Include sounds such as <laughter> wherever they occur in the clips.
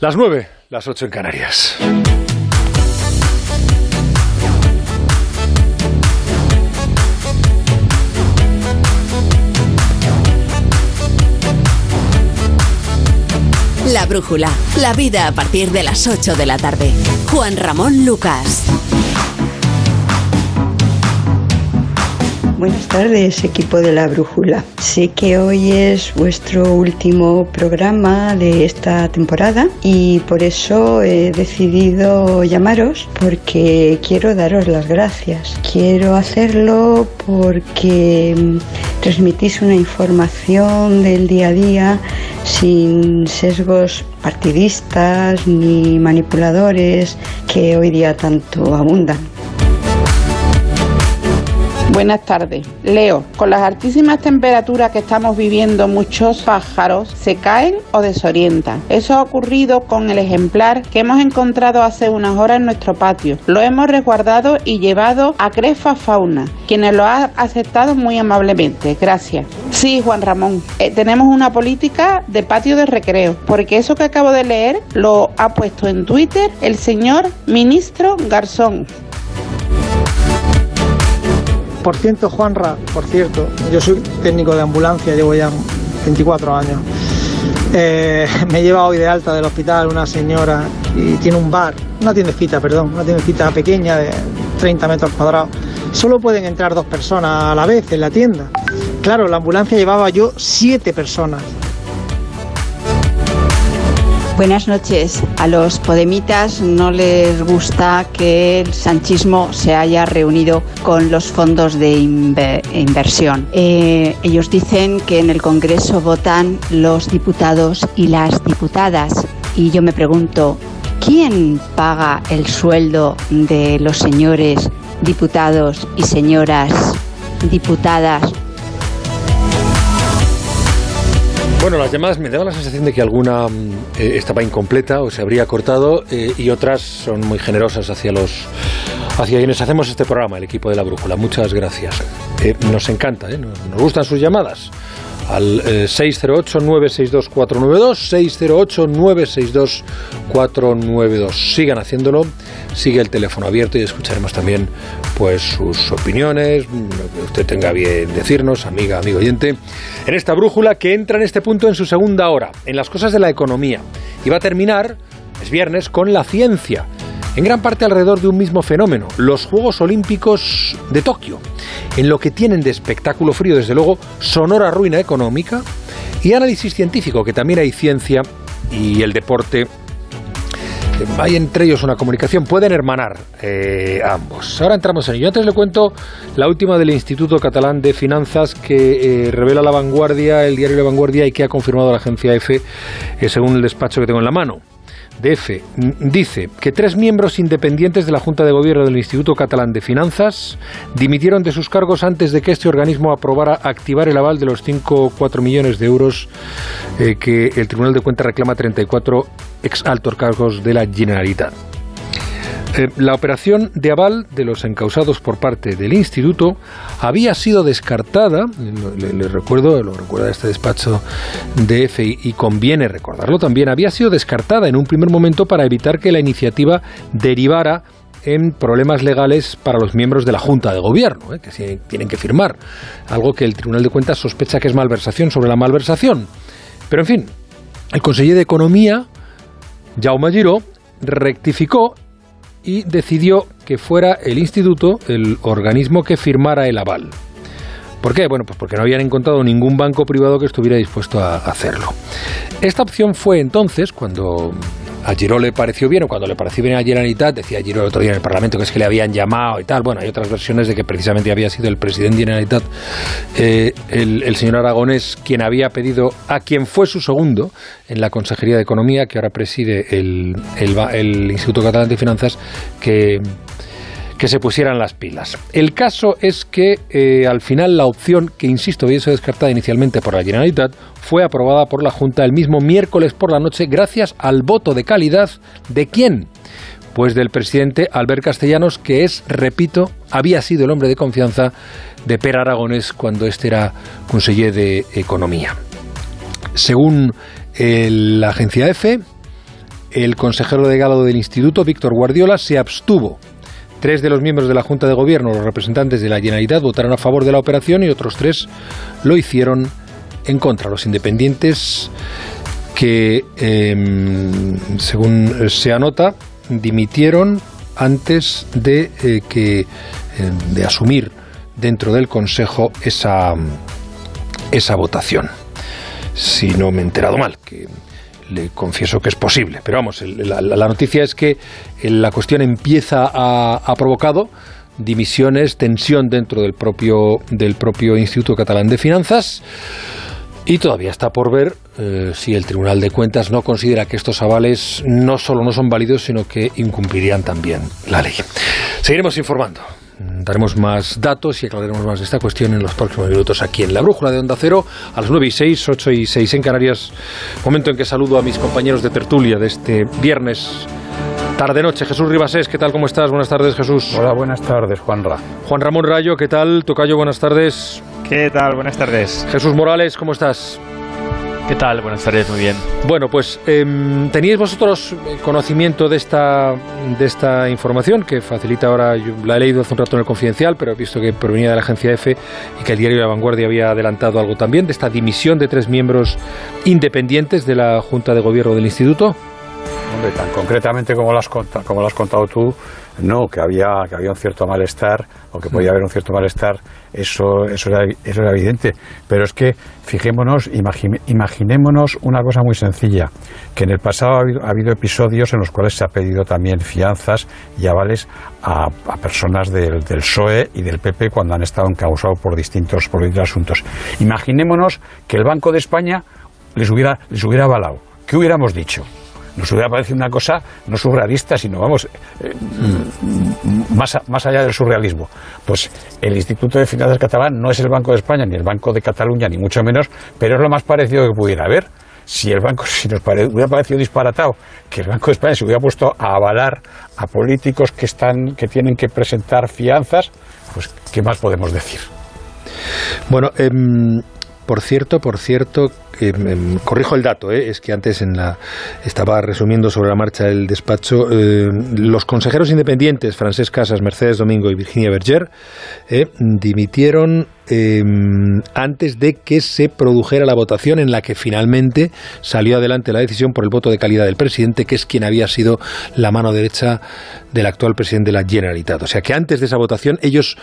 Las nueve, las ocho en Canarias. La brújula, la vida a partir de las 8 de la tarde. Juan Ramón Lucas. Buenas tardes, equipo de la Brújula. Sé que hoy es vuestro último programa de esta temporada y por eso he decidido llamaros porque quiero daros las gracias. Quiero hacerlo porque transmitís una información del día a día sin sesgos partidistas ni manipuladores que hoy día tanto abundan. Buenas tardes. Leo, con las altísimas temperaturas que estamos viviendo, muchos pájaros se caen o desorientan. Eso ha ocurrido con el ejemplar que hemos encontrado hace unas horas en nuestro patio. Lo hemos resguardado y llevado a Crefa Fauna, quienes lo han aceptado muy amablemente. Gracias. Sí, Juan Ramón, eh, tenemos una política de patio de recreo, porque eso que acabo de leer lo ha puesto en Twitter el señor ministro Garzón. Por cierto, Juanra, por cierto, yo soy técnico de ambulancia, llevo ya 24 años. Eh, <laughs> me lleva hoy de alta del hospital una señora y tiene un bar, una tiendecita, perdón, una tiendecita pequeña de 30 metros cuadrados. Solo pueden entrar dos personas a la vez en la tienda. Claro, la ambulancia llevaba yo siete personas. Buenas noches. A los podemitas no les gusta que el sanchismo se haya reunido con los fondos de inversión. Eh, ellos dicen que en el Congreso votan los diputados y las diputadas. Y yo me pregunto, ¿quién paga el sueldo de los señores diputados y señoras diputadas Bueno, las llamadas me daban la sensación de que alguna mm, eh, estaba incompleta o se habría cortado eh, y otras son muy generosas hacia los hacia quienes hacemos este programa, el equipo de la Brújula. Muchas gracias. Eh, nos encanta, nos, nos gustan sus llamadas al 608-962-492, 608-962-492. Sigan haciéndolo, sigue el teléfono abierto y escucharemos también pues sus opiniones, lo que usted tenga bien decirnos, amiga, amigo oyente, en esta brújula que entra en este punto en su segunda hora, en las cosas de la economía. Y va a terminar, es viernes, con la ciencia en gran parte alrededor de un mismo fenómeno, los Juegos Olímpicos de Tokio, en lo que tienen de espectáculo frío, desde luego, sonora ruina económica y análisis científico, que también hay ciencia y el deporte. Hay entre ellos una comunicación, pueden hermanar eh, ambos. Ahora entramos en ello. Antes le cuento la última del Instituto Catalán de Finanzas que eh, revela la vanguardia, el diario La Vanguardia, y que ha confirmado la agencia EFE, eh, según el despacho que tengo en la mano. DF dice que tres miembros independientes de la Junta de Gobierno del Instituto Catalán de Finanzas dimitieron de sus cargos antes de que este organismo aprobara activar el aval de los 5,4 millones de euros eh, que el Tribunal de Cuentas reclama a 34 ex altos cargos de la Generalitat. Eh, la operación de aval de los encausados por parte del instituto había sido descartada, le, recuerdo, lo recuerda este despacho de EFE y, conviene recordarlo también, había sido descartada en un primer momento para evitar que la iniciativa derivara en problemas legales para los miembros de la Junta de Gobierno, eh, que tienen que firmar, algo que el Tribunal de Cuentas sospecha que es malversación sobre la malversación. Pero en fin, el consejero de Economía, Jaume Giró, rectificó y decidió que fuera el instituto el organismo que firmara el aval. ¿Por qué? Bueno, pues porque no habían encontrado ningún banco privado que estuviera dispuesto a hacerlo. Esta opción fue entonces, cuando a Giró le pareció bien, o cuando le pareció bien a Generalitat, decía Giró el otro día en el Parlamento que es que le habían llamado y tal. Bueno, hay otras versiones de que precisamente había sido el presidente de Generalitat, eh, el, señor Aragonés, quien había pedido a quien fue su segundo en la Consejería de Economía, que ahora preside el, el Instituto Catalán de Finanzas, que que se pusieran las pilas. El caso es que eh, al final la opción, que insisto, había sido descartada inicialmente por la Generalitat, fue aprobada por la Junta el mismo miércoles por la noche gracias al voto de calidad de quién? Pues del presidente Albert Castellanos, que es, repito, había sido el hombre de confianza de Per Aragones cuando este era conseller de Economía. Según la agencia EFE, el consejero delegado del instituto, Víctor Guardiola, se abstuvo. Tres de los miembros de la Junta de Gobierno, los representantes de la Generalitat, votaron a favor de la operación y otros tres lo hicieron en contra. Los independientes que, em, según se anota, dimitieron antes de eh, que em, de asumir dentro del Consejo esa, esa votación. Si no me he enterado mal, que le confieso que es posible. Pero vamos, la, noticia es que la cuestión empieza a, ha provocado dimisiones, tensión dentro del propio, del propio Instituto Catalán de Finanzas. Y todavía está por ver eh, si el Tribunal de Cuentas no considera que estos avales no solo no son válidos, sino que incumplirían también la ley. Seguiremos informando. Daremos más datos y aclararemos más de esta cuestión en los próximos minutos aquí en la Brújula de Onda Cero, a las 9 y 6, 8 y 6 en Canarias. Momento en que saludo a mis compañeros de tertulia de este viernes tarde-noche. Jesús Ribasés, ¿qué tal? ¿Cómo estás? Buenas tardes, Jesús. Hola, buenas tardes, Juanra. Juan Ramón Rayo, ¿qué tal? Tocayo, buenas tardes. ¿Qué tal? Buenas tardes. Jesús Morales, ¿cómo estás? ¿Qué tal? Buenas tardes, muy bien. Bueno, pues em, teníais vosotros conocimiento de esta, de esta información que facilita ahora, yo la he leído hace un rato en el Confidencial, pero he visto que provenía de la agencia EFE y que el diario La Vanguardia había adelantado algo también, de esta dimisión de tres miembros independientes de la Junta de Gobierno del Instituto. Hombre, tan concretamente como lo has, como lo has contado tú, no, que había, que había un cierto malestar, o que podía haber un cierto malestar, eso, eso, era, eso era evidente. Pero es que, fijémonos, imaginémonos una cosa muy sencilla, que en el pasado ha habido, episodios en los cuales se ha pedido también fianzas y avales a, personas del, del, PSOE y del PP cuando han estado encausados por distintos, por distintos asuntos. Imaginémonos que el Banco de España les hubiera, les hubiera avalado. ¿Qué hubiéramos dicho? Nos hubiera parecido una cosa no surrealista, sino, vamos, eh, más, más allá del surrealismo. Pues el Instituto de Finanzas Catalán no es el Banco de España, ni el Banco de Cataluña, ni mucho menos, pero es lo más parecido que pudiera haber. Si el banco, <laughs> si nos hubiera parecido disparatado que el Banco de España se hubiera puesto a avalar a políticos que están, que tienen que presentar fianzas, pues ¿qué más podemos decir? Bueno, em, por cierto, por cierto, Em, corrijo el dato, ¿eh? es que antes en la, estaba resumiendo sobre la marcha del despacho, eh, los consejeros independientes, Francesc Casas, Mercedes Domingo y Virginia Berger, eh, dimitieron em, antes de que se produjera la votación en la que finalmente salió adelante la decisión por el voto de calidad del presidente, que es quien había sido la mano derecha del actual presidente de la Generalitat. O sea que antes de esa votación ellos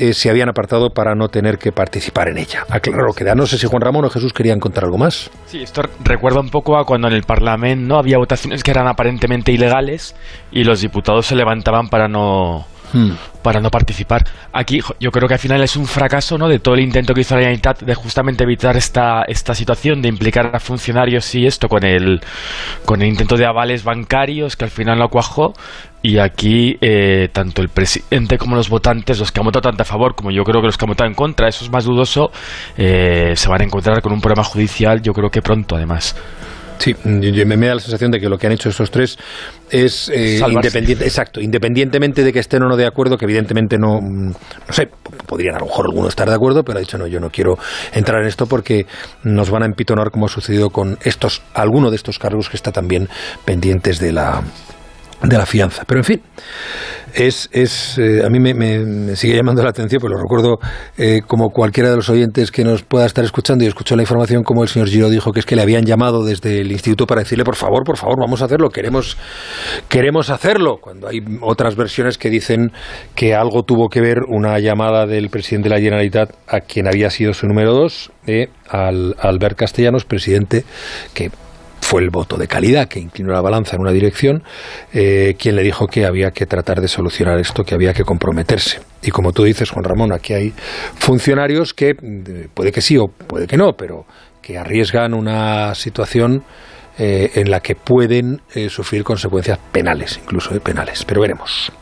eh, se habían apartado para no tener que participar en ella. Aclaro que no sé si Juan Ramón o Jesús querían contar algo más. Sí, esto recuerda un poco a cuando en el Parlamento no había votaciones que eran aparentemente ilegales y los diputados se levantaban para no Hmm. para no participar. Aquí yo creo que al final es un fracaso ¿no? de todo el intento que hizo la Generalitat de justamente evitar esta, esta situación, de implicar a funcionarios y esto con el, con el intento de avales bancarios que al final no cuajó. Y aquí eh, tanto el presidente como los votantes, los que han votado tanto a favor como yo creo que los que han votado en contra, eso es más dudoso, eh, se van a encontrar con un problema judicial yo creo que pronto además. Sí, me, da la sensación de que lo que han hecho estos tres es eh, independiente, exacto, independientemente de que estén o no de acuerdo, que evidentemente no, no sé, podrían a lo mejor algunos estar de acuerdo, pero ha dicho no, yo no quiero entrar en esto porque nos van a empitonar como ha sucedido con estos, alguno de estos cargos que está también pendientes de la de la fianza. Pero en fin, es, es eh, a mí me, sigue llamando la atención, pues lo recuerdo eh, como cualquiera de los oyentes que nos pueda estar escuchando y escuchó la información como el señor Giro dijo que es que le habían llamado desde el instituto para decirle por favor, por favor, vamos a hacerlo, queremos, queremos hacerlo. Cuando hay otras versiones que dicen que algo tuvo que ver una llamada del presidente de la Generalitat a quien había sido su número dos, eh, al Albert Castellanos, presidente que fue el voto de calidad que inclinó la balanza en una dirección, eh, quien le dijo que había que tratar de solucionar esto, que había que comprometerse. Y como tú dices, Juan Ramón, aquí hay funcionarios que eh, puede que sí o puede que no, pero que arriesgan una situación eh, en la que pueden sufrir consecuencias penales, incluso penales. Pero veremos.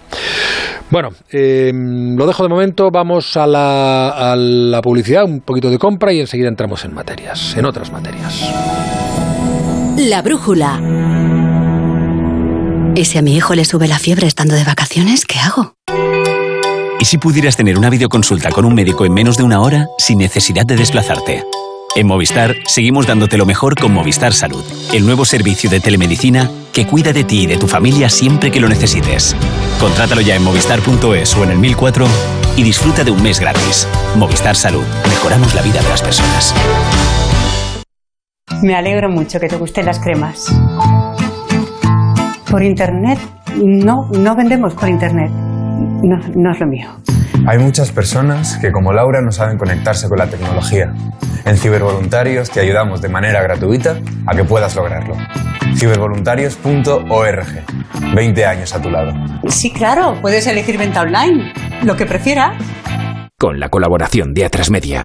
Bueno, lo dejo de momento, vamos a la, a la publicidad, un poquito de compra y enseguida entramos en materias, en otras materias. La brújula. ¿Y si a mi hijo le sube la fiebre estando de vacaciones, qué hago? ¿Y si pudieras tener una videoconsulta con un médico en menos de una hora sin necesidad de desplazarte? En Movistar seguimos dándote lo mejor con Movistar Salud, el nuevo servicio de telemedicina que cuida de ti y de tu familia siempre que lo necesites. Contrátalo ya en movistar.es o en el 1004 y disfruta de un mes gratis. Movistar Salud, mejoramos la vida de las personas. Me alegro mucho que te gusten las cremas. Por internet, no, no vendemos por internet. No, no es lo mío. Hay muchas personas que, como Laura, no saben conectarse con la tecnología. En Cibervoluntarios te ayudamos de manera gratuita a que puedas lograrlo. Cibervoluntarios.org. 20 años a tu lado. Sí, claro, puedes elegir venta online, lo que prefieras. Con la colaboración de Atrasmedia.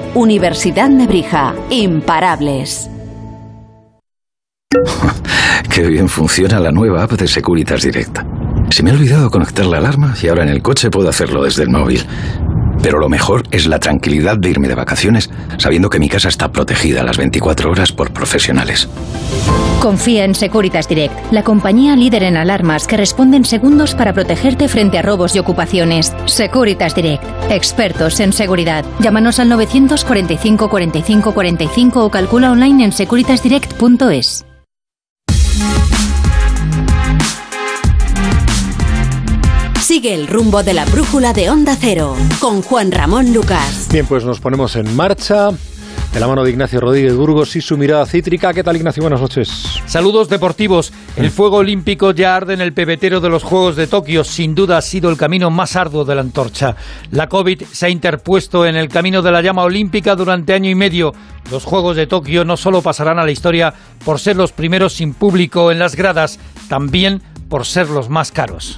Universidad Nebrija. Imparables. <laughs> Qué bien funciona la nueva app de Securitas Direct. Se me ha olvidado conectar la alarma y ahora en el coche puedo hacerlo desde el móvil. Pero lo mejor es la tranquilidad de irme de vacaciones sabiendo que mi casa está protegida las 24 horas por profesionales. Confía en Securitas Direct, la compañía líder en alarmas que responde en segundos para protegerte frente a robos y ocupaciones. Securitas Direct, expertos en seguridad. Llámanos al 945 45 45 o calcula online en securitasdirect.es. Sigue el rumbo de la brújula de Onda Cero con Juan Ramón Lucas. Bien, pues nos ponemos en marcha. De la mano de Ignacio Rodríguez Burgos y su mirada cítrica. ¿Qué tal, Ignacio? Buenas noches. Saludos deportivos. El fuego olímpico ya arde en el pebetero de los Juegos de Tokio. Sin duda ha sido el camino más arduo de la antorcha. La COVID se ha interpuesto en el camino de la llama olímpica durante año y medio. Los Juegos de Tokio no solo pasarán a la historia por ser los primeros sin público en las gradas, también por ser los más caros.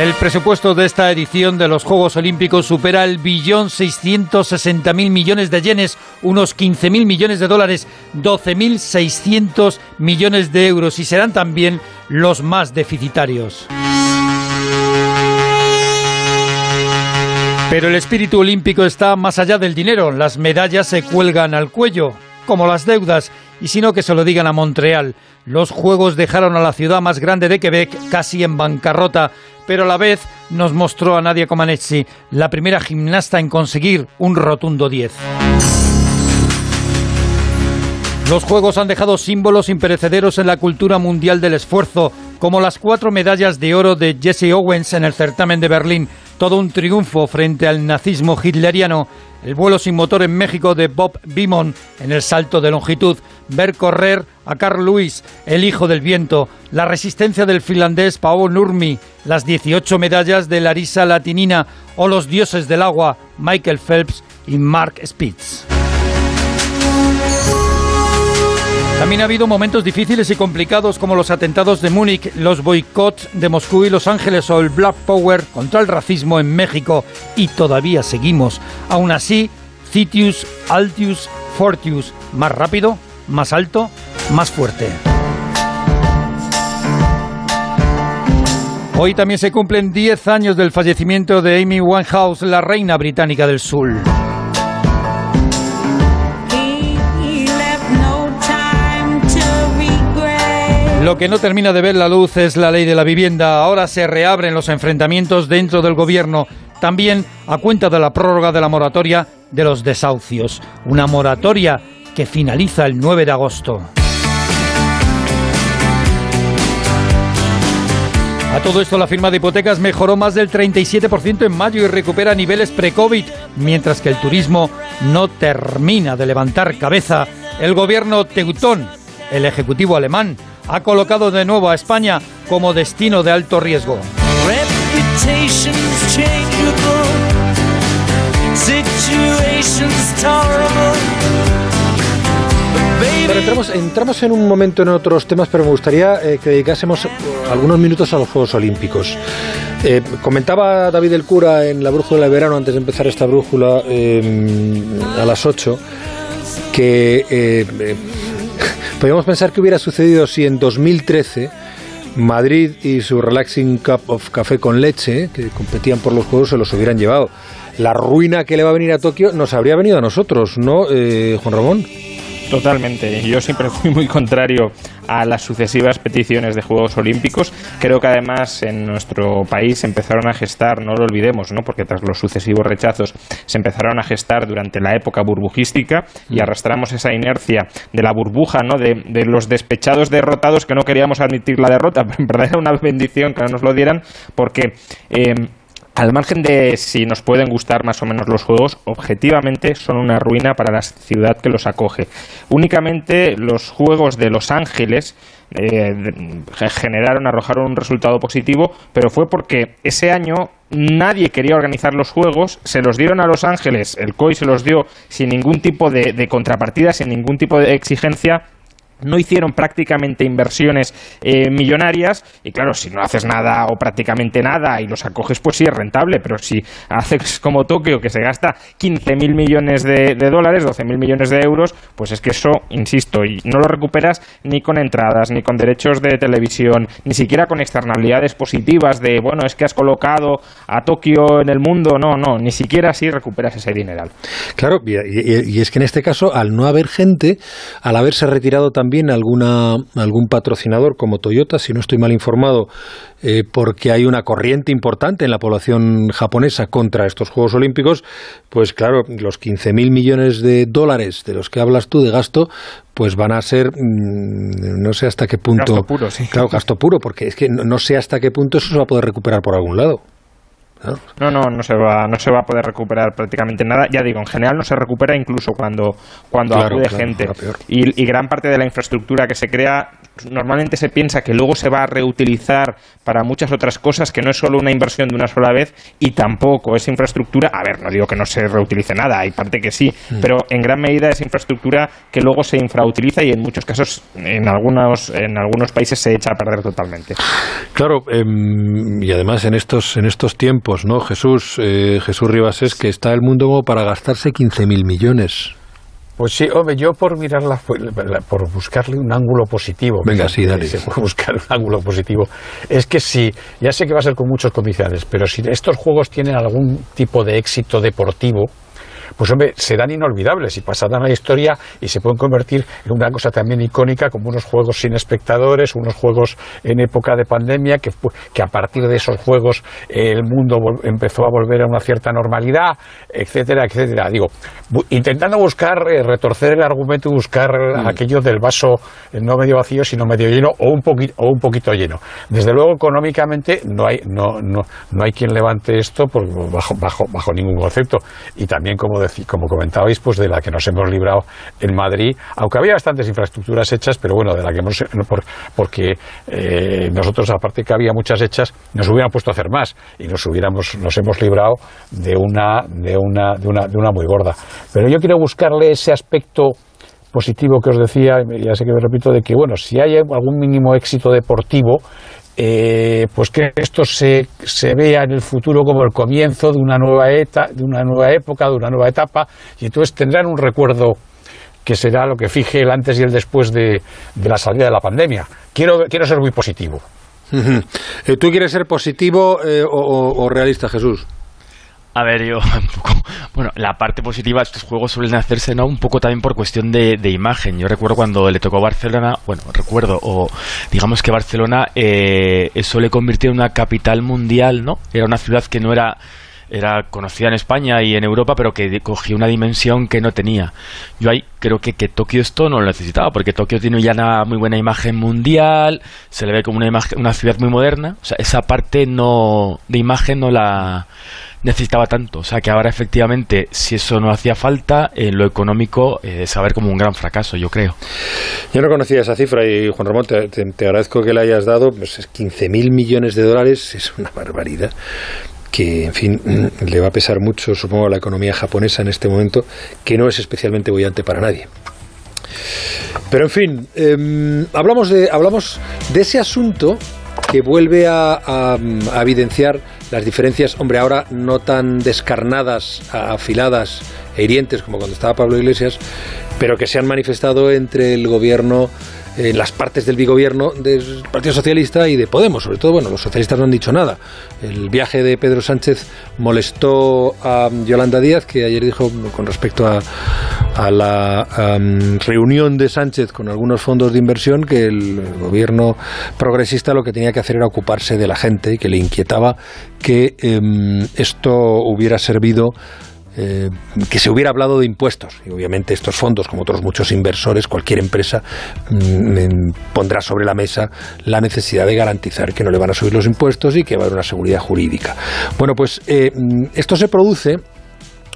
El presupuesto de esta edición de los Juegos Olímpicos supera el billón 660 mil millones de yenes, unos 15 mil millones de dólares, 12 mil 600 millones de euros y serán también los más deficitarios. Pero el espíritu olímpico está más allá del dinero. Las medallas se cuelgan al cuello, como las deudas, y sino que se lo digan a Montreal. Los Juegos dejaron a la ciudad más grande de Quebec casi en bancarrota, pero a la vez nos mostró a Nadia Comaneci, la primera gimnasta en conseguir un rotundo 10. Los Juegos han dejado símbolos imperecederos en la cultura mundial del esfuerzo, como las cuatro medallas de oro de Jesse Owens en el certamen de Berlín, todo un triunfo frente al nazismo hitleriano, el vuelo sin motor en México de Bob Beamon en el salto de longitud, ver correr a Carl Lewis, el hijo del viento, la resistencia del finlandés Paolo Nurmi, las 18 medallas de Larisa Latinina. O los dioses del agua Michael Phelps y Mark Spitz. También ha habido momentos difíciles y complicados como los atentados de Múnich, los boicots de Moscú y Los Ángeles o el Black Power contra el racismo en México. Y todavía seguimos. Aún así, Citius, Altius, Fortius, más rápido, más alto, más fuerte. Hoy también se cumplen 10 años del fallecimiento de Amy Winehouse, la reina británica del soul. Lo que no termina de ver la luz es la ley de la vivienda. Ahora se reabren los enfrentamientos dentro del gobierno, también a cuenta de la prórroga de la moratoria de los desahucios. Una moratoria que finaliza el 9 de agosto. A todo esto, la firma de hipotecas mejoró más del 37% en mayo y recupera niveles pre-COVID, mientras que el turismo no termina de levantar cabeza. El gobierno teutón, el ejecutivo alemán, ha colocado de nuevo a España como destino de alto riesgo. entramos, entramos en un momento en otros temas, pero me gustaría eh, que dedicásemos algunos minutos a los Juegos Olímpicos. Eh, comentaba David el Cura en la brújula de verano, antes de empezar esta brújula, eh, a las 8, que podríamos pensar que hubiera sucedido si en 2013 Madrid y su Relaxing Cup of Café con leche, que competían por los Juegos, se los hubieran llevado. La ruina que le va a venir a Tokio nos habría venido a nosotros, ¿no, Juan Ramón? Totalmente. Yo siempre <laughs> fui muy contrario a las sucesivas peticiones de Juegos Olímpicos. Creo que además en nuestro país empezaron a gestar, no lo olvidemos, ¿no? porque tras los sucesivos rechazos se empezaron a gestar durante la época burbujística y mm. arrastramos esa inercia de la burbuja, ¿no? de, los despechados derrotados que no queríamos admitir la derrota, <laughs> pero en verdad era una bendición que no nos lo dieran porque... Eh, al margen de si nos pueden gustar más o menos los juegos, objetivamente son una ruina para la ciudad que los acoge. Únicamente los juegos de Los Ángeles eh, generaron, arrojaron un resultado positivo, pero fue porque ese año nadie quería organizar los juegos, se los dieron a Los Ángeles, el COI se los dio sin ningún tipo de contrapartida, sin ningún tipo de exigencia no hicieron prácticamente inversiones eh, millonarias y claro, si no haces nada o prácticamente nada y los acoges, pues sí es rentable, pero si haces <laughs> como Tokio que se gasta 15.000 millones de, de dólares, 12.000 millones de euros, pues es que eso, insisto, y no lo recuperas ni con entradas, ni con derechos de televisión, ni siquiera con externalidades positivas de, bueno, es que has colocado a Tokio en el mundo, no, no, ni siquiera así recuperas ese dineral. Claro, y, y es que en este caso, al no haber gente, al haberse retirado también también alguna, algún patrocinador como Toyota, si no estoy mal informado, eh, porque hay una corriente importante en la población japonesa contra estos Juegos Olímpicos, pues claro, los 15.000 millones de dólares de los que hablas tú de gasto, pues van a ser, mm, no sé hasta qué punto... Gasto puro, sí. Claro, gasto puro, porque es que no sé hasta qué punto eso se va a poder recuperar por algún lado. No, no, no se va, no se va a poder recuperar prácticamente nada. Ya digo, en general no se recupera incluso cuando, cuando acude gente. Y, y, gran parte de la infraestructura que se crea normalmente se piensa que luego se va a reutilizar para muchas otras cosas, que no es solo una inversión de una sola vez y tampoco esa infraestructura, a ver, no digo que no se reutilice nada, hay parte que sí, mm. pero en gran medida es infraestructura que luego se infrautiliza y en muchos casos, en algunos, en algunos países se echa a perder totalmente. Claro, em, y además en estos, en estos tiempos, ¿no? Jesús, eh, Jesús Rivas es que está el mundo como para gastarse 15.000 millones. Pues sí, hombre, yo por mirarla, por buscarle un ángulo positivo. Venga, sí, dale. <laughs> Se puede buscar un ángulo positivo. Es que si, ya sé que va a ser con muchos comerciales, pero si estos juegos tienen algún tipo de éxito deportivo, pues hombre, serán inolvidables y pasarán a la historia y se pueden convertir en una cosa también icónica como unos juegos sin espectadores, unos juegos en época de pandemia, que, que a partir de esos juegos el mundo empezó a volver a una cierta normalidad, etcétera, etcétera. Digo, intentando buscar, eh, retorcer el argumento y buscar mm. aquello del vaso eh, no medio vacío, sino medio lleno o un, poquito, o un poquito lleno. Desde luego, económicamente, no hay, no, no, no hay quien levante esto por, bajo, bajo, bajo ningún concepto. Y también, como como comentabais, pues de la que nos hemos librado en Madrid, aunque había bastantes infraestructuras hechas, pero bueno, de la que hemos, porque eh, nosotros, aparte que había muchas hechas, nos hubieran puesto a hacer más y nos hubiéramos, nos hemos librado de una, de una, de una, de una muy gorda. Pero yo quiero buscarle ese aspecto positivo que os decía, ya sé que me repito, de que, bueno, si hay algún mínimo éxito deportivo, eh, pues que esto se, se, vea en el futuro como el comienzo de una nueva eta, de una nueva época, de una nueva etapa, y entonces tendrán un recuerdo que será lo que fije el antes y el después de, la salida de la pandemia. Quiero, quiero ser muy positivo. Eh, ¿Tú quieres ser positivo eh, o realista, Jesús? A ver, yo <laughs> un poco. Bueno, la parte positiva, estos juegos suelen hacerse, ¿no? Un poco también por cuestión de, imagen. Yo recuerdo cuando le tocó a Barcelona, bueno, recuerdo, o digamos que Barcelona, eh, eso le convirtió en una capital mundial, ¿no? Era una ciudad que no era era conocida en España y en Europa, pero que cogía una dimensión que no tenía. Yo ahí creo que, que Tokio esto no lo necesitaba, porque Tokio tiene ya una muy buena imagen mundial, se le ve como una, una ciudad muy moderna, o sea, esa parte no de imagen no la necesitaba tanto. O sea que ahora efectivamente, si eso no hacía falta, en lo económico eh, es a ver como un gran fracaso, yo creo. Yo no conocía esa cifra y Juan Ramón, te, agradezco que la hayas dado. Pues 15.000 millones de dólares es una barbaridad que, en fin, le va a pesar mucho, supongo, a la economía japonesa en este momento, que no es especialmente bollante para nadie. Pero en fin, em, hablamos, de, hablamos de ese asunto que vuelve a, evidenciar las diferencias, hombre, ahora no tan descarnadas, afiladas e hirientes como cuando estaba Pablo Iglesias, pero que se han manifestado entre el gobierno en las partes del bigobierno del Partido Socialista y de Podemos. Sobre todo, bueno, los socialistas no han dicho nada. El viaje de Pedro Sánchez molestó a Yolanda Díaz, que ayer dijo con respecto a, la reunión de Sánchez con algunos fondos de inversión que el gobierno progresista lo que tenía que hacer era ocuparse de la gente y que le inquietaba que em, esto hubiera servido eh, que se hubiera hablado de impuestos. Y obviamente estos fondos, como otros muchos inversores, cualquier empresa mm, pondrá sobre la mesa la necesidad de garantizar que no le van a subir los impuestos y que va a haber una seguridad jurídica. Bueno, pues eh, mm, esto se produce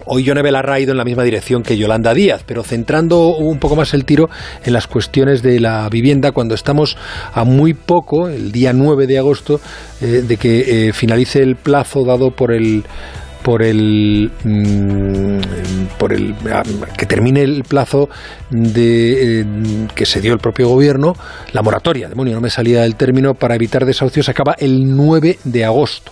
Hoy Yone Belarra ha ido en la misma dirección que Yolanda Díaz, pero centrando un poco más el tiro en las cuestiones de la vivienda, cuando estamos a muy poco, el día 9 de agosto, eh, de que finalice el plazo dado por el por el mm, por el ah, que termine el plazo de eh, que se dio el propio gobierno, la moratoria, demonio, no me salía el término para evitar desahucios acaba el 9 de agosto.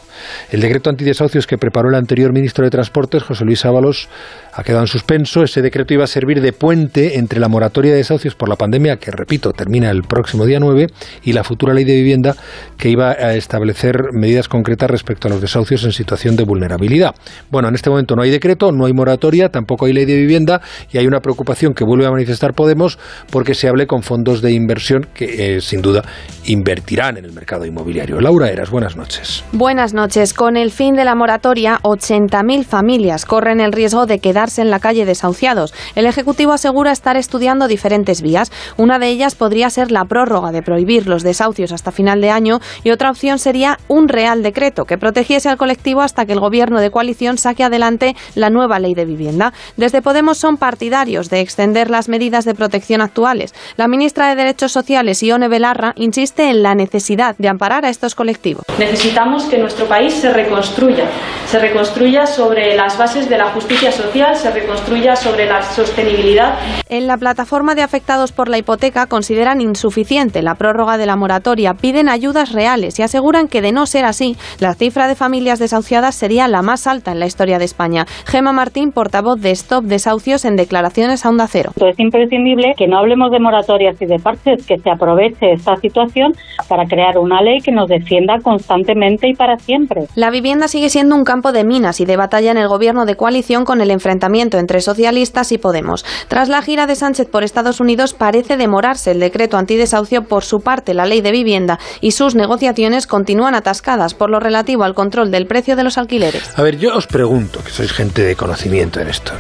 El decreto antidesahucios que preparó el anterior ministro de Transportes, José Luis Ábalos, ha quedado en suspenso. Ese decreto iba a servir de puente entre la moratoria de desahucios por la pandemia, que repito, termina el próximo día 9, y la futura ley de vivienda, que iba a establecer medidas concretas respecto a los desahucios en situación de vulnerabilidad. Bueno, en este momento no hay decreto, no hay moratoria, tampoco hay ley de vivienda, y hay una preocupación que vuelve a manifestar Podemos porque se hable con fondos de inversión que, eh, sin duda, invertirán en el mercado inmobiliario. Laura Eras, buenas noches. Buenas noches. Con el fin de la moratoria, 80.000 familias corren el riesgo de quedar en la calle desahuciados. El Ejecutivo asegura estar estudiando diferentes vías. Una de ellas podría ser la prórroga de prohibir los desahucios hasta final de año y otra opción sería un real decreto que protegiese al colectivo hasta que el Gobierno de coalición saque adelante la nueva ley de vivienda. Desde Podemos son partidarios de extender las medidas de protección actuales. La ministra de Derechos Sociales, Ione Belarra, insiste en la necesidad de amparar a estos colectivos. Necesitamos que nuestro país se reconstruya, se reconstruya sobre las bases de la justicia social se reconstruya sobre la sostenibilidad. En la plataforma de afectados por la hipoteca consideran insuficiente la prórroga de la moratoria, piden ayudas reales y aseguran que de no ser así, la cifra de familias desahuciadas sería la más alta en la historia de España. Gema Martín, portavoz de Stop Desahucios en declaraciones a Onda Cero. Es imprescindible que no hablemos de moratorias y de parches, que se aproveche esta situación para crear una ley que nos defienda constantemente y para siempre. La vivienda sigue siendo un campo de minas y de batalla en el gobierno de coalición con el enfrentamiento entre socialistas y Podemos. Tras la gira de Sánchez por Estados Unidos parece demorarse el decreto antidesahucio. Por su parte, la ley de vivienda y sus negociaciones continúan atascadas por lo relativo al control del precio de los alquileres. A ver, yo os pregunto, que sois gente de conocimiento en esto.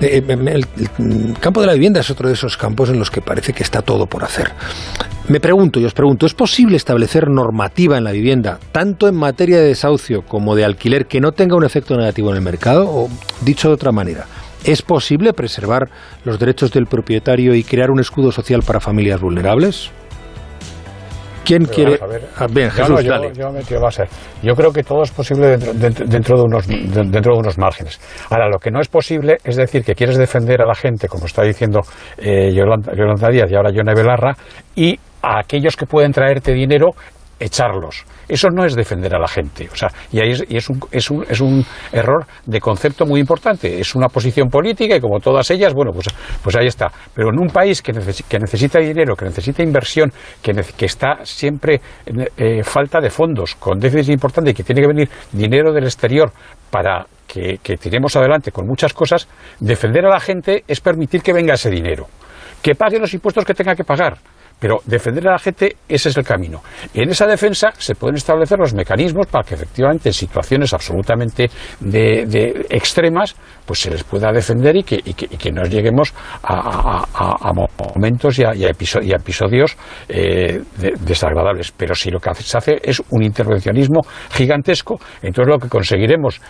Eh, eh, el, campo de la vivienda es otro de esos campos en los que parece que está todo por hacer. Me pregunto y os pregunto, ¿es posible establecer normativa en la vivienda, tanto en materia de desahucio como de alquiler, que no tenga un efecto negativo en el mercado? O, dicho de otra manera, ¿es posible preservar los derechos del propietario y crear un escudo social para familias vulnerables? ¿Quién quiere? Ah, bien, Jesús, yo, dale. Yo, creo que todo es posible dentro, de unos, dentro de unos márgenes. Ahora, lo que no es posible es decir que quieres defender a la gente, como está diciendo eh, Yolanda, Díaz y ahora Yone Belarra, y a aquellos que pueden traerte dinero echarlos. Eso no es defender a la gente. O sea, y, ahí es, y es, un, es, un, es, un, error de concepto muy importante. Es una posición política y como todas ellas, bueno, pues, pues ahí está. Pero en un país que, necesita dinero, que necesita inversión, que, está siempre en eh, falta de fondos, con déficit importante y que tiene que venir dinero del exterior para que, que tiremos adelante con muchas cosas, defender a la gente es permitir que venga ese dinero. Que pague los impuestos que tenga que pagar pero defender a la gente, ese es el camino. Y en esa defensa se pueden establecer los mecanismos para que efectivamente en situaciones absolutamente de, extremas, pues se les pueda defender y que, y lleguemos a, momentos y a, episodios eh, desagradables. Pero si lo que se hace es un intervencionismo gigantesco, entonces lo que conseguiremos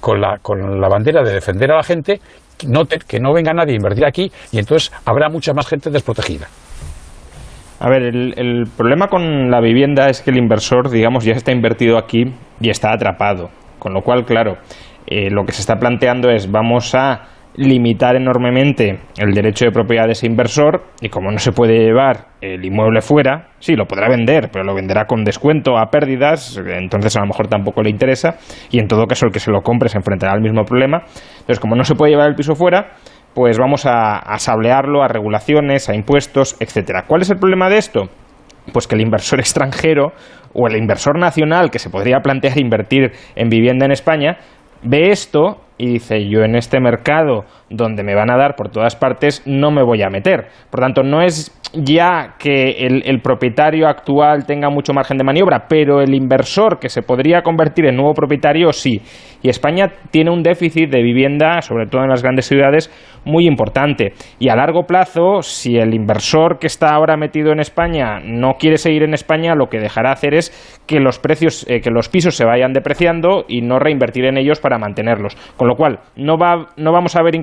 con la, con la bandera de defender a la gente, no que no venga nadie a invertir aquí y entonces habrá mucha más gente desprotegida. A ver, el, problema con la vivienda es que el inversor, digamos, ya está invertido aquí y está atrapado. Con lo cual, claro, eh, lo que se está planteando es vamos a limitar enormemente el derecho de propiedad de ese inversor y como no se puede llevar el inmueble fuera, sí, lo podrá vender, pero lo venderá con descuento a pérdidas, entonces a lo mejor tampoco le interesa y en todo caso el que se lo compre se enfrentará al mismo problema. Entonces, como no se puede llevar el piso fuera, pues vamos a, a sablearlo a regulaciones, a impuestos, etcétera. ¿Cuál es el problema de esto? Pues que el inversor <laughs> extranjero o el inversor nacional que se podría plantear invertir en vivienda en España ve esto y dice yo en este mercado donde me van a dar por todas partes no me voy a meter. Por tanto, no es ya que el, propietario actual tenga mucho margen de maniobra, pero el inversor que se podría convertir en nuevo propietario sí. Y España tiene un déficit de vivienda, sobre todo en las grandes ciudades, muy importante. Y a largo plazo, si el inversor que está ahora metido en España no quiere seguir en España, lo que dejará hacer es que los precios, eh, que los pisos se vayan depreciando y no reinvertir en ellos para mantenerlos. Con lo cual, no, va, no vamos a ver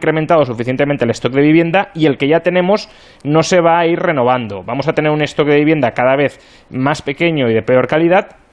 suficientemente el stock de vivienda y el que ya tenemos no se va a ir renovando. Vamos a tener un stock de vivienda cada vez más pequeño y de peor calidad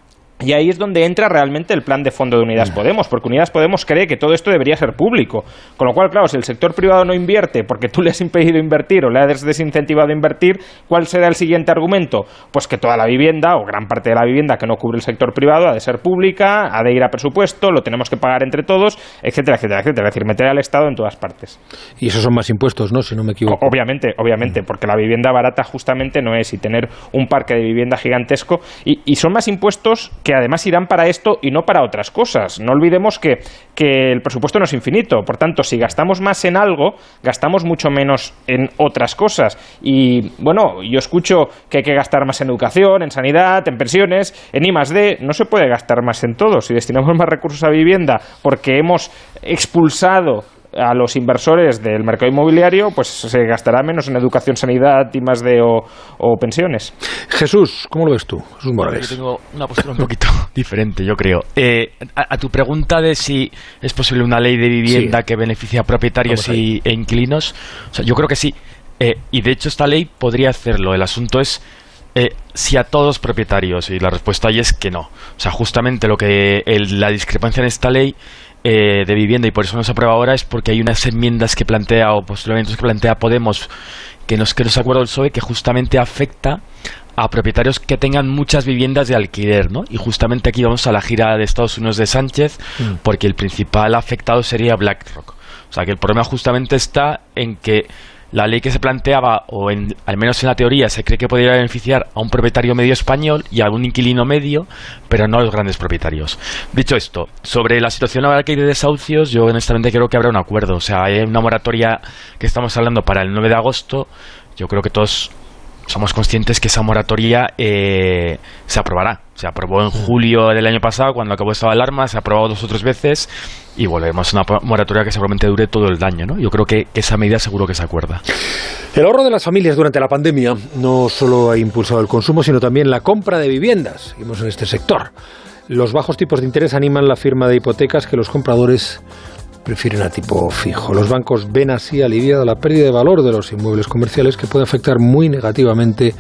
y ahí es donde entra realmente el plan de fondo de Unidas Podemos, porque Unidas Podemos cree que todo esto debería ser público. Con lo cual, claro, si el sector privado no invierte porque tú le has impedido invertir o le has desincentivado invertir, ¿cuál será el siguiente argumento? Pues que toda la vivienda o gran parte de la vivienda que no cubre el sector privado ha de ser pública, ha de ir a presupuesto, lo tenemos que pagar entre todos, etcétera, etcétera, etcétera. Es decir, meter al Estado en todas partes. Y esos son más impuestos, ¿no? Si no me equivoco. Obviamente, obviamente, porque la vivienda barata justamente no es y tener un parque de vivienda gigantesco y, y son más impuestos que además irán para esto y no para otras cosas. No olvidemos que, que, el presupuesto no es infinito. Por tanto, si gastamos más en algo, gastamos mucho menos en otras cosas. Y bueno, yo escucho que hay que gastar más en educación, en sanidad, en pensiones, en I D. No se puede gastar más en todo. Si destinamos más recursos a vivienda porque hemos expulsado a los inversores del mercado inmobiliario, pues se gastará menos en educación, sanidad y más de o, o pensiones. Jesús, ¿cómo lo ves tú? Jesús Morales. Yo tengo una postura un poquito <laughs> diferente, yo creo. Eh, a, a, tu pregunta de si es posible una ley de vivienda sí. que beneficie a propietarios y, e inquilinos, o sea, yo creo que sí. Eh, y de hecho esta ley podría hacerlo. El asunto es eh, si a todos propietarios y la respuesta ahí es que no. O sea, justamente lo que el, la discrepancia en esta ley eh, de vivienda y por eso no se aprueba ahora es porque hay unas enmiendas que plantea o postulamientos que plantea Podemos que no es que no se acuerda el PSOE que justamente afecta a propietarios que tengan muchas viviendas de alquiler, ¿no? Y justamente aquí vamos a la gira de Estados Unidos de Sánchez mm. porque el principal afectado sería BlackRock. O sea que el problema justamente está en que la ley que se planteaba, o en, al menos en la teoría, se cree que podría beneficiar a un propietario medio español y a un inquilino medio, pero no a los grandes propietarios. Dicho esto, sobre la situación ahora que hay de desahucios, yo honestamente creo que habrá un acuerdo. O sea, hay una moratoria que estamos hablando para el 9 de agosto. Yo creo que todos somos conscientes que esa moratoria eh, se aprobará. Se aprobó en julio del año pasado, cuando acabó esta alarma, se ha aprobado dos o tres veces y volvemos a una moratoria que seguramente dure todo el año. ¿no? Yo creo que esa medida seguro que se acuerda. El ahorro de las familias durante la pandemia no solo ha impulsado el consumo, sino también la compra de viviendas. Vimos en este sector. Los bajos tipos de interés animan la firma de hipotecas que los compradores prefieren a tipo fijo. Los bancos ven así aliviada la pérdida de valor de los inmuebles comerciales que puede afectar muy negativamente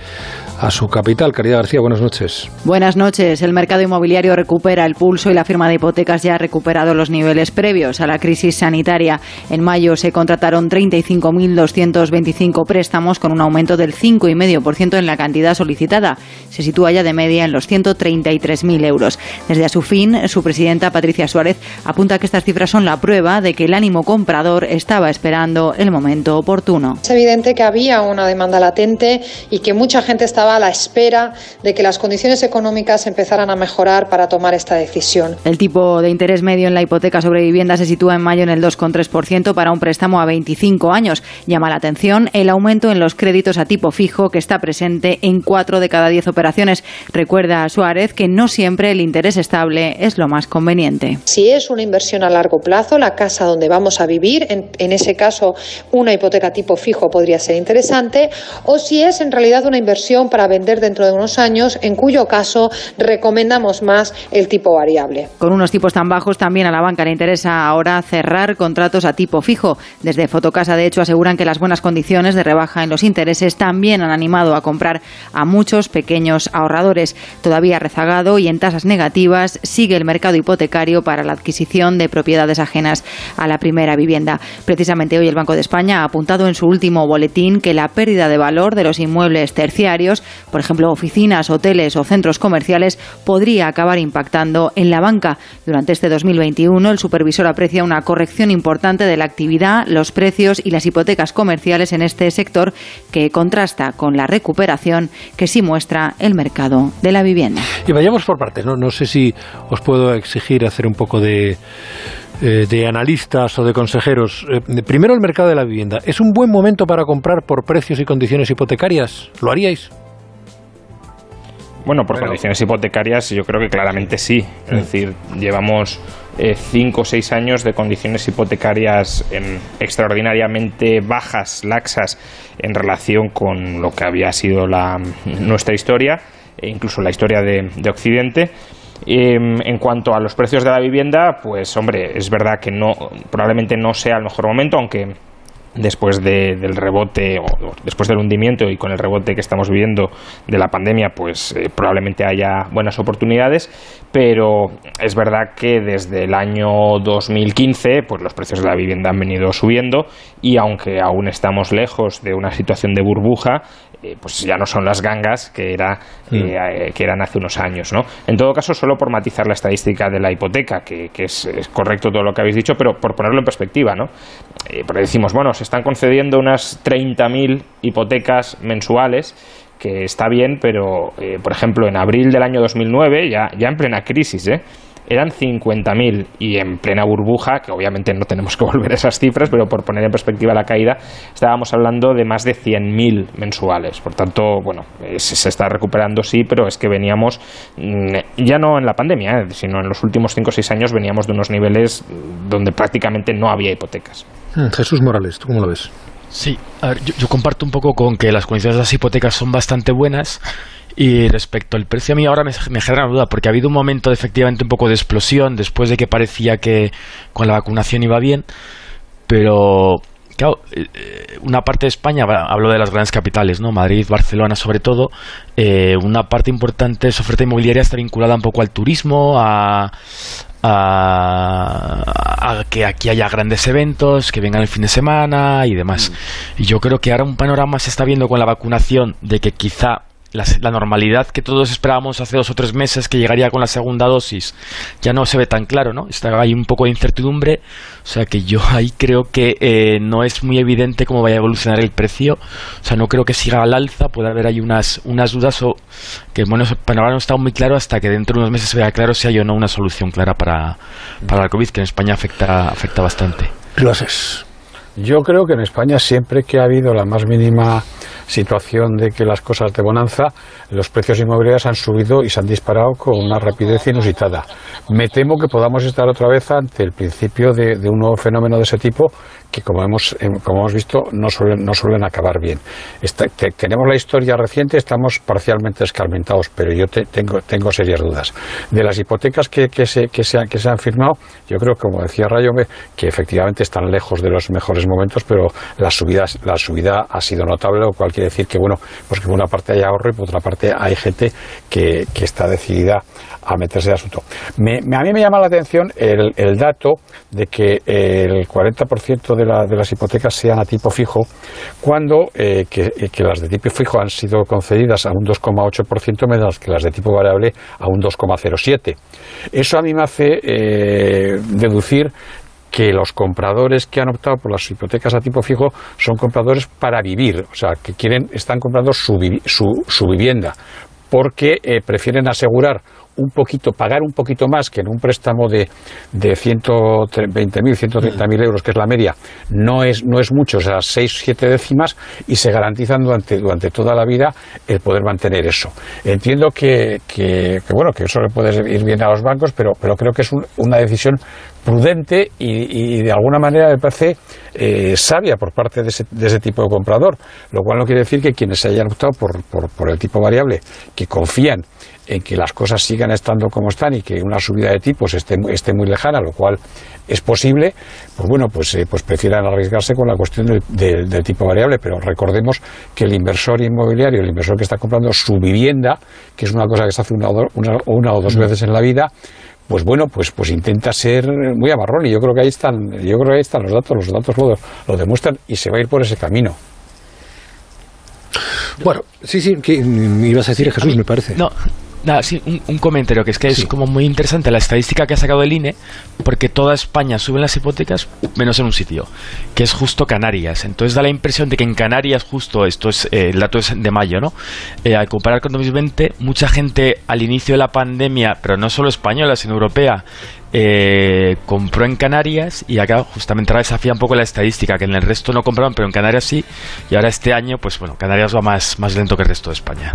a su capital. Caridad García, buenas noches. Buenas noches. El mercado inmobiliario recupera el pulso y la firma de hipotecas ya ha recuperado los niveles previos a la crisis sanitaria. En mayo se contrataron 35.225 préstamos con un aumento del 5,5% en la cantidad solicitada. Se sitúa ya de media en los 133.000 euros. Desde a su fin, su presidenta Patricia Suárez apunta que estas cifras son la prueba de que el ánimo comprador estaba esperando el momento oportuno. Es evidente que había una demanda latente y que mucha gente estaba a la espera de que las condiciones económicas empezaran a mejorar para tomar esta decisión. El tipo de interés medio en la hipoteca sobre vivienda se sitúa en mayo en el 2,3% para un préstamo a 25 años. Llama la atención el aumento en los créditos a tipo fijo que está presente en 4 de cada 10 operaciones. Recuerda a Suárez que no siempre el interés estable es lo más conveniente. Si es una inversión a largo plazo, la casa donde vamos a vivir, en, en ese caso una hipoteca tipo fijo podría ser interesante, o si es en realidad una inversión para vender dentro de unos años, en cuyo caso recomendamos más el tipo variable. Con unos tipos tan bajos, también a la banca le interesa ahora cerrar contratos a tipo fijo. Desde Fotocasa, de hecho, aseguran que las buenas condiciones de rebaja en los intereses también han animado a comprar a muchos pequeños ahorradores. Todavía rezagado y en tasas negativas sigue el mercado hipotecario para la adquisición de propiedades ajenas a la primera vivienda. Precisamente hoy el Banco de España ha apuntado en su último boletín que la pérdida de valor de los inmuebles terciarios, por ejemplo oficinas, hoteles o centros comerciales, podría acabar impactando en la banca. Durante este 2021 el supervisor aprecia una corrección importante de la actividad, los precios y las hipotecas comerciales en este sector que contrasta con la recuperación que sí muestra el mercado de la vivienda. Y vayamos por partes, ¿no? No sé si os puedo exigir hacer un poco de eh, de analistas o de consejeros. Eh, primero el mercado de la vivienda. ¿Es un buen momento para comprar por precios y condiciones hipotecarias? ¿Lo haríais? Bueno, por condiciones hipotecarias yo creo que claramente sí. Es decir, llevamos eh, cinco o seis años de condiciones hipotecarias em, extraordinariamente bajas, laxas, en relación con lo que había sido la, nuestra historia, e incluso la historia de, de Occidente. Em, en cuanto a los precios de la vivienda, pues hombre, es verdad que no, probablemente no sea el mejor momento, aunque después del rebote o después del hundimiento y con el rebote que estamos viviendo de la pandemia, pues eh, probablemente haya buenas oportunidades, pero es verdad que desde el año 2015, pues los precios de la vivienda han venido subiendo y aunque aún estamos lejos de una situación de burbuja, eh, pues ya no son las gangas que, era, mm. eh, que eran hace unos años. ¿no? En todo caso, solo por matizar la estadística de la hipoteca, que, es, correcto todo lo que habéis dicho, pero por ponerlo en perspectiva, ¿no? Eh, porque decimos, bueno, se están concediendo unas 30.000 hipotecas mensuales que está bien, pero por ejemplo en abril del año 2009, ya, ya en plena crisis, ¿eh? Eran 50.000 y en plena burbuja, que obviamente no tenemos que <laughs> volver a esas cifras, pero por poner en perspectiva la caída, estábamos hablando de más de 100.000 mensuales. Por tanto, bueno, se está recuperando sí, pero es que veníamos, mm, ya no en la pandemia, eh, sino en los últimos 5 o 6 años veníamos de unos niveles donde prácticamente no había hipotecas. Hmm, Jesús Morales, ¿tú cómo lo ves? Sí, yo, yo comparto un poco con que las condiciones de las hipotecas son bastante buenas y respecto al precio, a mí ahora me, genera una duda, porque ha habido un momento de efectivamente un poco de explosión después de que parecía que con la vacunación iba bien, pero claro, eh, una parte de España, hablo de las grandes capitales, ¿no? Madrid, Barcelona sobre todo, eh, una parte importante de su oferta inmobiliaria está vinculada un poco al turismo, a, a, que aquí haya grandes eventos, que vengan el fin de semana y demás. Mm. Y yo creo que ahora un panorama se está viendo con la vacunación de que quizá la, normalidad que todos esperábamos hace dos o tres meses que llegaría con la segunda dosis ya no se ve tan claro, ¿no? Está ahí un poco de incertidumbre, o sea que yo ahí creo que eh, no es muy evidente cómo vaya a evolucionar el precio, o sea, no creo que siga al alza, puede haber ahí unas, unas dudas o que, bueno, para ahora no está muy claro hasta que dentro de unos meses se vea claro si hay o no una solución clara para, para la COVID, que en España afecta, afecta bastante. Gracias. Yo creo que en España siempre que ha habido la más mínima situación de que las cosas de bonanza, los precios inmobiliarios han subido y se han disparado con una rapidez inusitada. Me temo que podamos estar otra vez ante el principio de, un nuevo fenómeno de ese tipo que, como hemos, eh, como hemos visto, no suelen, no suelen acabar bien. tenemos la historia reciente, estamos parcialmente escarmentados, pero yo tengo, tengo serias dudas. De las hipotecas que, que, se, que, se, que se han firmado, yo creo, como decía Rayo, que efectivamente están lejos de los mejores momentos, pero la subida, la subida ha sido notable, lo cual quiere decir que, bueno, pues que por una parte hay ahorro y por otra parte hay gente que, que está decidida a meterse de asunto. A mí me llama la atención el, dato de que el 40% de, la, de, las hipotecas sean a tipo fijo, cuando eh, que, que, las de tipo fijo han sido concedidas a un 2,8% menos que las de tipo variable a un 2,07%. Eso a mí me hace eh, deducir que los compradores que han optado por las hipotecas a tipo fijo son compradores para vivir, o sea, que quieren, están comprando su, su, vivienda, porque eh, prefieren asegurar un poquito, pagar un poquito más que en un préstamo de, de 120.000, 130.000 euros, que es la media, no es, no es mucho, o sea, 6, 7 décimas, y se garantizan durante, durante toda la vida el poder mantener eso. Entiendo que, que, bueno, que eso le puede ir bien a los bancos, pero, pero creo que es una decisión prudente y, de alguna manera me parece eh, sabia por parte de ese, de ese, tipo de comprador, lo cual no quiere decir que quienes se hayan optado por, por el tipo variable, que confían en que las cosas sigan estando como están y que una subida de tipos esté, esté muy lejana, lo cual es posible, pues bueno, pues, eh, pues prefieran arriesgarse con la cuestión del, tipo variable, pero recordemos que el inversor inmobiliario, el inversor que está comprando su vivienda, que es una cosa que se hace una, una, o dos mm. veces en la vida, pues bueno, pues, pues intenta ser muy amarrón y yo creo que ahí están, yo creo que ahí están los datos, los datos lo, lo demuestran y se va a ir por ese camino. Bueno, sí, sí, que ibas a decir Jesús, me parece. No, Nada, sí, un, comentario que es que es como muy interesante la estadística que ha sacado el INE, porque toda España sube las hipotecas menos en un sitio, que es justo Canarias. Entonces da la impresión de que en Canarias, justo esto es eh, el dato es de mayo, ¿no? Eh, al comparar con 2020, mucha gente al inicio de la pandemia, pero no solo española, sino europea, eh, compró en Canarias y acá justamente ahora desafía un poco la estadística, que en el resto no compraron, pero en Canarias sí, y ahora este año, pues bueno, Canarias va más, más lento que el resto de España.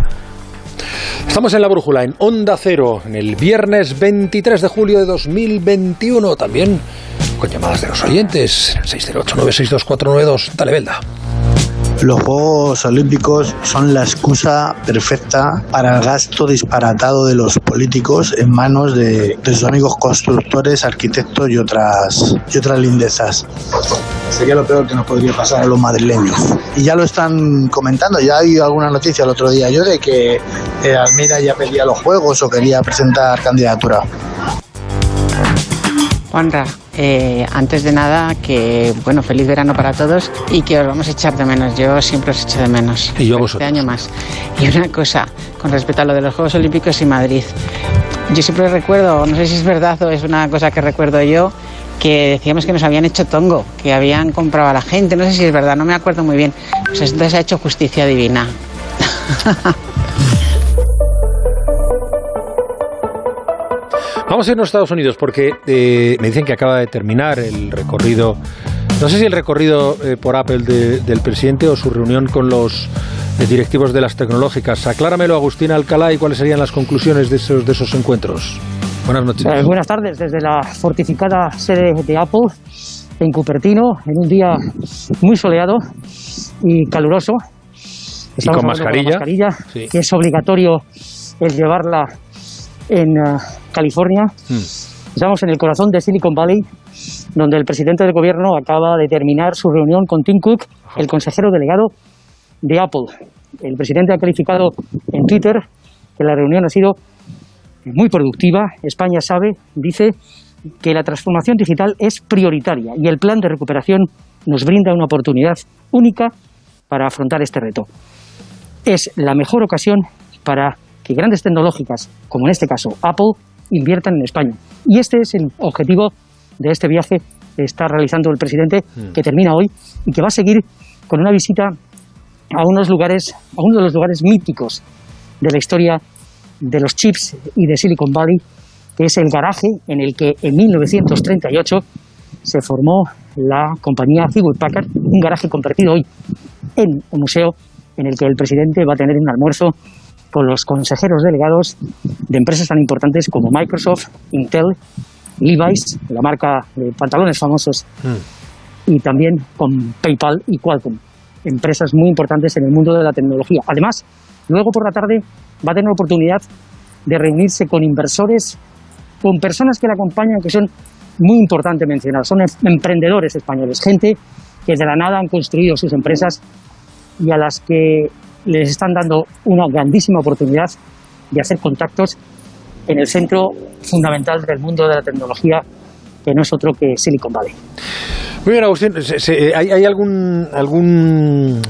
Estamos en la brújula, en Onda Cero, en el viernes 23 de julio de 2021, también con llamadas de los oyentes, 608-962-492, dale, Belda. Los Juegos Olímpicos son la excusa perfecta para el gasto disparatado de los políticos en manos de, sus amigos constructores, arquitectos y otras, y otras lindezas. Sería lo peor que nos podría pasar a los madrileños. Y ya lo están comentando, ya hay alguna noticia el otro día yo de que eh, ya pedía los Juegos o quería presentar candidatura. Juanra, eh, antes de nada, que bueno, feliz verano para todos y que os vamos a echar de menos. Yo siempre os echo de menos. Y yo Este año más. Y una cosa, con respecto a lo de los Juegos Olímpicos y Madrid. Yo siempre recuerdo, no sé si es verdad o es una cosa que recuerdo yo, que decíamos que nos habían hecho tongo, que habían comprado a la gente, no sé si es verdad, no me acuerdo muy bien. Pues entonces ha hecho justicia divina. <laughs> Vamos a irnos a Estados Unidos porque eh, me dicen que acaba de terminar el recorrido, no sé si el recorrido eh, por Apple del presidente o su reunión con los eh, directivos de las tecnológicas. Acláramelo, Agustín Alcalá, y cuáles serían las conclusiones de esos, de esos encuentros. Buenas noches. buenas tardes desde la fortificada sede de Apple en Cupertino, en un día muy soleado y caluroso. y con mascarilla, que es obligatorio el llevarla en California. Hmm. Estamos en el corazón de Silicon Valley, donde el presidente del gobierno acaba de terminar su reunión con Tim Cook, el consejero delegado de Apple. El presidente ha calificado en Twitter que la reunión ha sido muy productiva. España sabe, dice, que la transformación digital es prioritaria y el plan de recuperación nos brinda una oportunidad única para afrontar este reto. Es la mejor ocasión para que grandes tecnológicas, como en este caso Apple, inviertan en España. Y este es el objetivo de este viaje que está realizando el presidente, mm. que termina hoy y que va a seguir con una visita a unos lugares, a uno de los lugares míticos de la historia de los chips y de Silicon Valley, que es el garaje en el que en 1938 se formó la compañía Hewlett Packard, un garaje convertido hoy en un museo en el que el presidente va a tener un almuerzo con los consejeros delegados de empresas tan importantes como Microsoft, Intel, Levi's, la marca de pantalones famosos, mm. y también con PayPal y Qualcomm, empresas muy importantes en el mundo de la tecnología. Además, luego por la tarde va a tener oportunidad de reunirse con inversores, con personas que la acompañan, que son muy importantes mencionar, son em-, emprendedores españoles, gente que de la nada han construido sus empresas y a las que les están dando una grandísima oportunidad de hacer contactos en el centro fundamental del mundo de la tecnología, que no es otro que Silicon Valley. Muy bien, Agustín, hay, algún, algún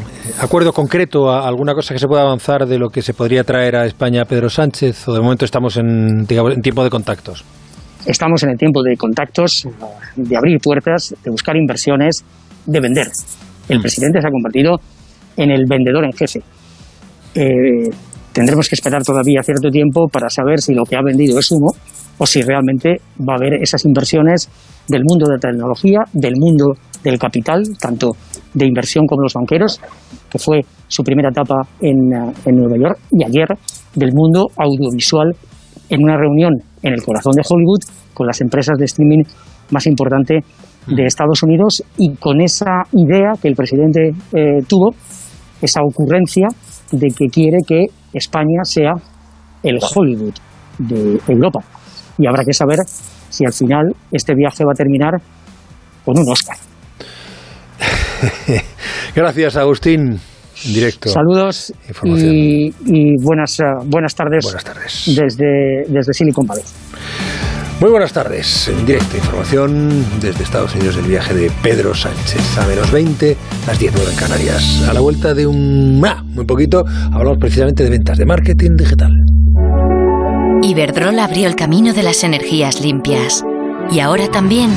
acuerdo concreto, alguna cosa que se pueda avanzar de lo que se podría traer a España Pedro Sánchez? ¿O de momento estamos en, en tiempo de contactos? Estamos en el tiempo de contactos, de abrir puertas, de buscar inversiones, de vender. El mm. presidente se ha convertido en el vendedor en jefe. Eh, tendremos que esperar todavía cierto tiempo para saber si lo que ha vendido es humo o si realmente va a haber esas inversiones del mundo de la tecnología, del mundo del capital, tanto de inversión como los banqueros, que fue su primera etapa en, eh, en Nueva York, y ayer del mundo audiovisual en una reunión en el corazón de Hollywood con las empresas de streaming más importantes de Estados Unidos y con esa idea que el presidente eh, tuvo, esa ocurrencia de que quiere que España sea el Hollywood de Europa. Y habrá que saber si al final este viaje va a terminar con un Oscar. <laughs> Gracias, Agustín. Directo. Saludos y, y, buenas, uh, buenas tardes, buenas tardes. Desde, desde Silicon Valley. Muy buenas tardes. En directo, información desde Estados Unidos del viaje de Pedro Sánchez. A menos 20, las 19 en Canarias. A la vuelta de un... Ah, muy poquito, hablamos precisamente de ventas, de marketing digital. Iberdrola abrió el camino de las energías limpias. Y ahora también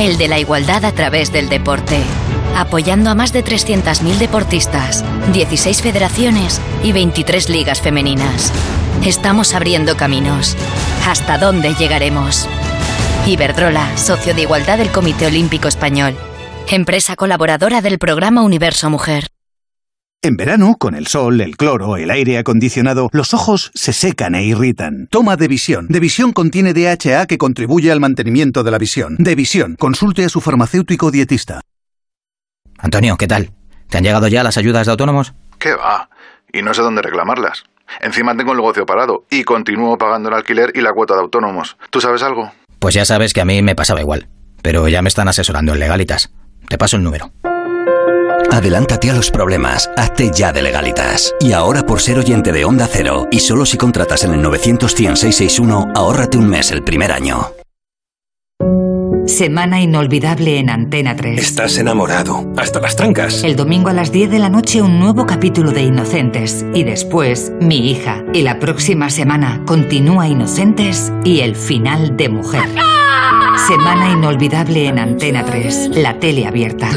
el de la igualdad a través del deporte apoyando a más de 300.000 deportistas, 16 federaciones y 23 ligas femeninas. Estamos abriendo caminos. ¿Hasta dónde llegaremos? Iberdrola, socio de igualdad del Comité Olímpico Español. Empresa colaboradora del programa Universo Mujer. En verano, con el sol, el cloro, el aire acondicionado, los ojos se secan e irritan. Toma de visión. De visión contiene DHA que contribuye al mantenimiento de la visión. De visión, consulte a su farmacéutico dietista. Antonio, ¿qué tal? ¿Te han llegado ya las ayudas de autónomos? ¿Qué va? Y no sé dónde reclamarlas. Encima tengo el negocio parado y continúo pagando el alquiler y la cuota de autónomos. ¿Tú sabes algo? Pues ya sabes que a mí me pasaba igual. Pero ya me están asesorando en legalitas. Te paso el número. Adelántate a los problemas, hazte ya de legalitas. Y ahora por ser oyente de Onda Cero, y solo si contratas en el 900 ahórrate un mes el primer año. Semana inolvidable en Antena 3. Estás enamorado, hasta las trancas. El domingo a las 10 de la noche un nuevo capítulo de Inocentes y después Mi hija. Y la próxima semana continúa Inocentes y el final de Mujer. Semana inolvidable en Antena 3, la tele abierta.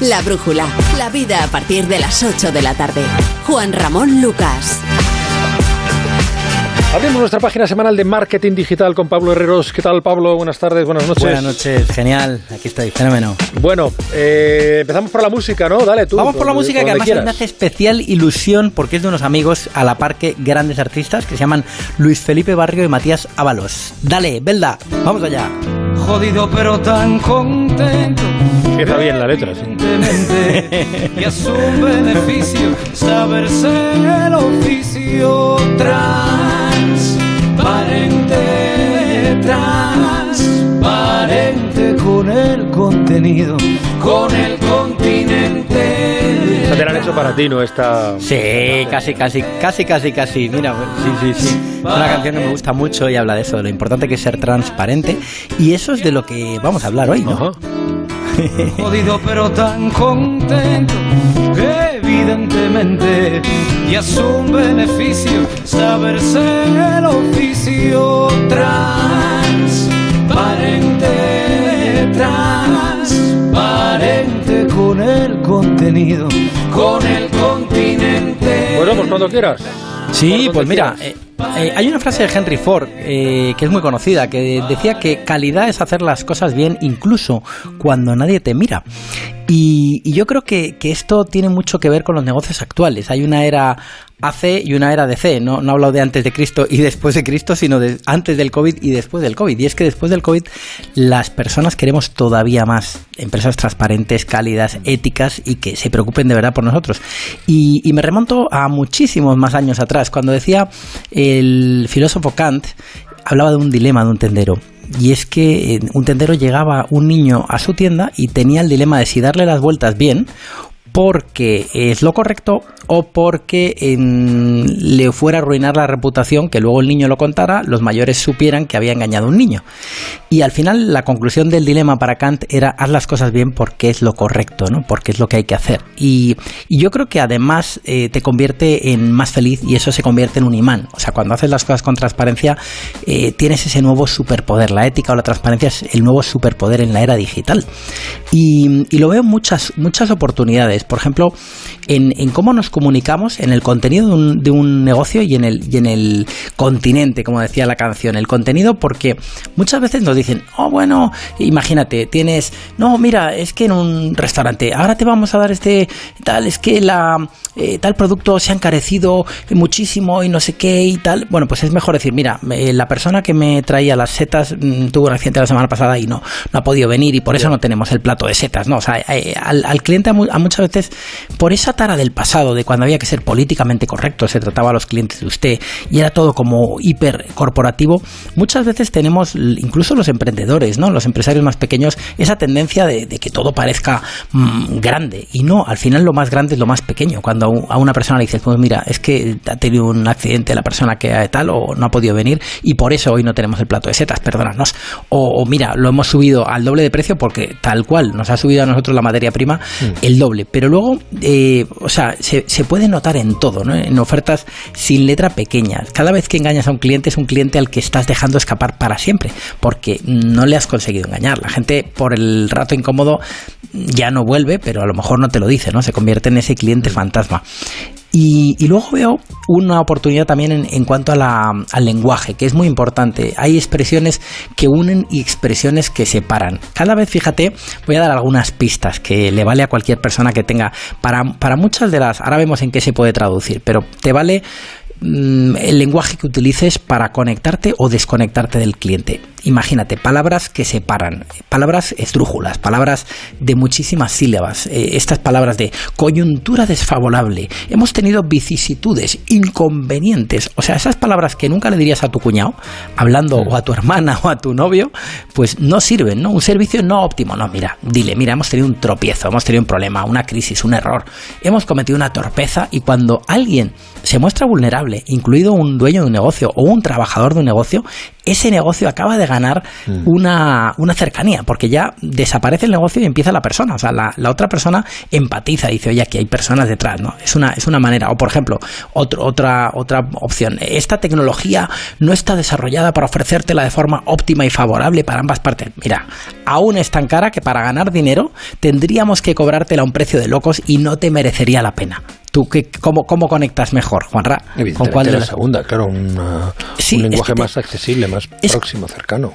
La brújula, la vida a partir de las 8 de la tarde. Juan Ramón Lucas. Abrimos nuestra página semanal de marketing digital con Pablo Herreros. ¿Qué tal, Pablo? Buenas tardes, buenas noches. Buenas noches, genial. Aquí estoy, fenómeno. Bueno, eh, empezamos por la música, ¿no? Dale tú. Vamos por la música que además me hace especial ilusión porque es de unos amigos a la par que grandes artistas que se llaman Luis Felipe Barrio y Matías Ábalos. Dale, Belda, vamos allá. Jodido pero tan contento. Empieza bien la letra, sí. y a su beneficio saberse el oficio transparente, transparente con el contenido, con el continente. O sea, te la han hecho para ti, ¿no? Esta... Sí, casi, casi, casi, casi, casi. Mira, sí, sí, sí. Es una canción que me gusta mucho y habla de eso, de lo importante que es ser transparente. Y eso es de lo que vamos a hablar hoy, ¿no? <laughs> Jodido pero tan contento que evidentemente y a su beneficio saberse el oficio transparente, transparente con el contenido, con el continente. Bueno, pues cuando quieras. Sí, pues mira, eh, eh, hay una frase de Henry Ford eh, que es muy conocida, que decía que calidad es hacer las cosas bien incluso cuando nadie te mira. Y, yo creo que, esto tiene mucho que ver con los negocios actuales. Hay una era AC y una era DC. No, no hablo de antes de Cristo y después de Cristo, sino de antes del COVID y después del COVID. Y es que después del COVID las personas queremos todavía más empresas transparentes, cálidas, éticas y que se preocupen de verdad por nosotros. Y me remonto a muchísimos más años atrás, cuando decía el filósofo Kant, hablaba de un dilema de un tendero y es que un tendero llegaba un niño a su tienda y tenía el dilema de si darle las vueltas bien porque es lo correcto o porque en, le fuera a arruinar la reputación que luego el niño lo contara, los mayores supieran que había engañado a un niño. Y al final la conclusión del dilema para Kant era haz las cosas bien porque es lo correcto, ¿no? porque es lo que hay que hacer. Y, yo creo que además eh, te convierte en más feliz y eso se convierte en un imán. O sea, cuando haces las cosas con transparencia eh, tienes ese nuevo superpoder. La ética o la transparencia es el nuevo superpoder en la era digital. Y, y lo veo en muchas, muchas oportunidades es, por ejemplo, en, en cómo nos comunicamos en el contenido de un, de un negocio y en, el, y en el continente, como decía la canción. El contenido porque muchas veces nos dicen, oh, bueno, imagínate, tienes, no, mira, es que en un restaurante, ahora te vamos a dar este, tal, es que la, eh, tal producto se ha encarecido muchísimo y no sé qué y tal. Bueno, pues es mejor decir, mira, eh, la persona que me traía las setas mm, tuvo un accidente la semana pasada y no, no ha podido venir y por eso no tenemos el plato de setas, ¿no? O sea, eh, al, al, cliente a, a, muchas veces, por esa tara del pasado, de cuando había que ser políticamente correcto, se trataba a los clientes de usted y era todo como hiper corporativo, muchas veces tenemos, incluso los emprendedores, ¿no? Los empresarios más pequeños, esa tendencia de, de que todo parezca mmm, grande y no, al final lo más grande es lo más pequeño. Cuando a una persona le dices, pues mira, es que ha tenido un accidente la persona que tal o no ha podido venir y por eso hoy no tenemos el plato de setas, perdónanos. O, o mira, lo hemos subido al doble de precio porque tal cual nos ha subido a nosotros la materia prima mm. el doble. Pero luego, eh, o sea, se, se, puede notar en todo, ¿no? En ofertas sin letra pequeñas. Cada vez que engañas a un cliente es un cliente al que estás dejando escapar para siempre porque no le has conseguido engañar. La gente por el rato incómodo ya no vuelve, pero a lo mejor no te lo dice, ¿no? Se convierte en ese cliente fantasma. Y, y, luego veo una oportunidad también en, en cuanto al lenguaje, que es muy importante. Hay expresiones que unen y expresiones que separan. Cada vez, fíjate, voy a dar algunas pistas que le vale a cualquier persona que tenga. Para, para muchas de las, ahora vemos en qué se puede traducir, pero te vale mm, el lenguaje que utilices para conectarte o desconectarte del cliente. Imagínate, palabras que separan, palabras esdrújulas, palabras de muchísimas sílabas, eh, estas palabras de coyuntura desfavorable, hemos tenido vicisitudes, inconvenientes, o sea, esas palabras que nunca le dirías a tu cuñado, hablando o a tu hermana o a tu novio, pues no sirven, ¿no? Un servicio no óptimo, no, mira, dile, mira, hemos tenido un tropiezo, hemos tenido un problema, una crisis, un error, hemos cometido una torpeza y cuando alguien se muestra vulnerable, incluido un dueño de un negocio o un trabajador de un negocio, ese negocio acaba de ganar mm. una, una, cercanía, porque ya desaparece el negocio y empieza la persona. O sea, la, la, otra persona empatiza, dice, oye, aquí hay personas detrás, ¿no? Es una, es una manera. O, por ejemplo, otro, otra, otra opción. Esta tecnología no está desarrollada para ofrecértela de forma óptima y favorable para ambas partes. Mira, aún es tan cara que para ganar dinero tendríamos que cobrártela a un precio de locos y no te merecería la pena. ¿Tú qué, cómo, cómo conectas mejor, Juanra? ¿Con cuál de la segunda? Claro, una, sí, un lenguaje es que te, más accesible, más es, próximo, cercano.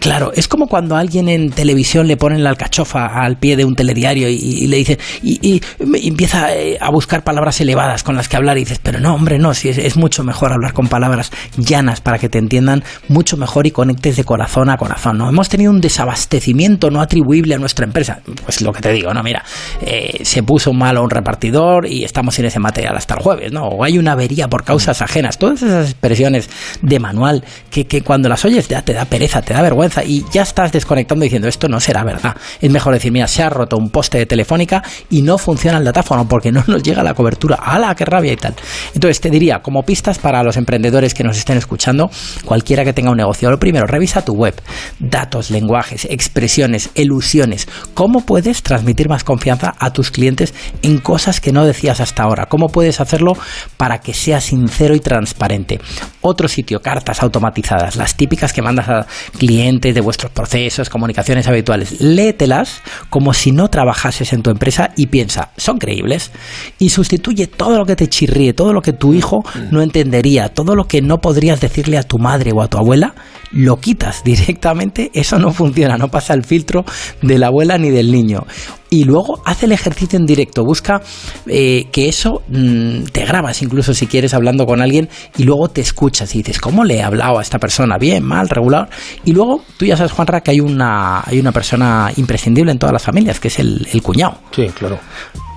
Claro, es como cuando a alguien en televisión le ponen la alcachofa al pie de un telediario y, le dice y, empieza eh, a buscar palabras elevadas con las que hablar y dices, pero no, hombre, no, si es, es, mucho mejor hablar con palabras llanas para que te entiendan mucho mejor y conectes de corazón a corazón. ¿no? Hemos tenido un desabastecimiento no atribuible a nuestra empresa. Pues lo que te digo, no, mira, eh, se puso malo un repartidor y estamos sin ese material hasta el jueves, ¿no? O hay una avería por causas ajenas. Todas esas expresiones de manual que, que cuando las oyes ya te da pereza, te da vergüenza y ya estás desconectando diciendo esto no será verdad. Es mejor decir, mira, se ha roto un poste de telefónica y no funciona el datáfono porque no <laughs> nos llega la cobertura. ¡Hala, qué rabia y tal! Entonces te diría, como pistas para los emprendedores que nos estén escuchando, cualquiera que tenga un negocio, lo primero, revisa tu web, datos, lenguajes, expresiones, elusiones. ¿Cómo puedes transmitir más confianza a tus clientes en cosas que no decías hasta ahora? ¿Cómo puedes hacerlo para que sea sincero y transparente? Otro sitio, cartas automatizadas, las típicas que mandas a clientes de vuestros procesos, comunicaciones habituales. Léetelas como si no trabajases en tu empresa y piensa, ¿son creíbles? Y sustituye todo lo que te chirríe, todo lo que tu hijo no entendería, todo lo que no podrías decirle a tu madre o a tu abuela, lo quitas <laughs> directamente, eso no funciona, no pasa el filtro de la abuela ni del niño. Y luego haz el ejercicio en directo, busca eh, que eso mmm, te grabas incluso si quieres hablando con alguien y luego te escuchas y dices, ¿cómo le he hablado a esta persona? Bien, mal, regular. Y luego tú ya sabes, Juanra, que hay una, hay una persona imprescindible en todas las familias, que es el, el cuñado. Sí, claro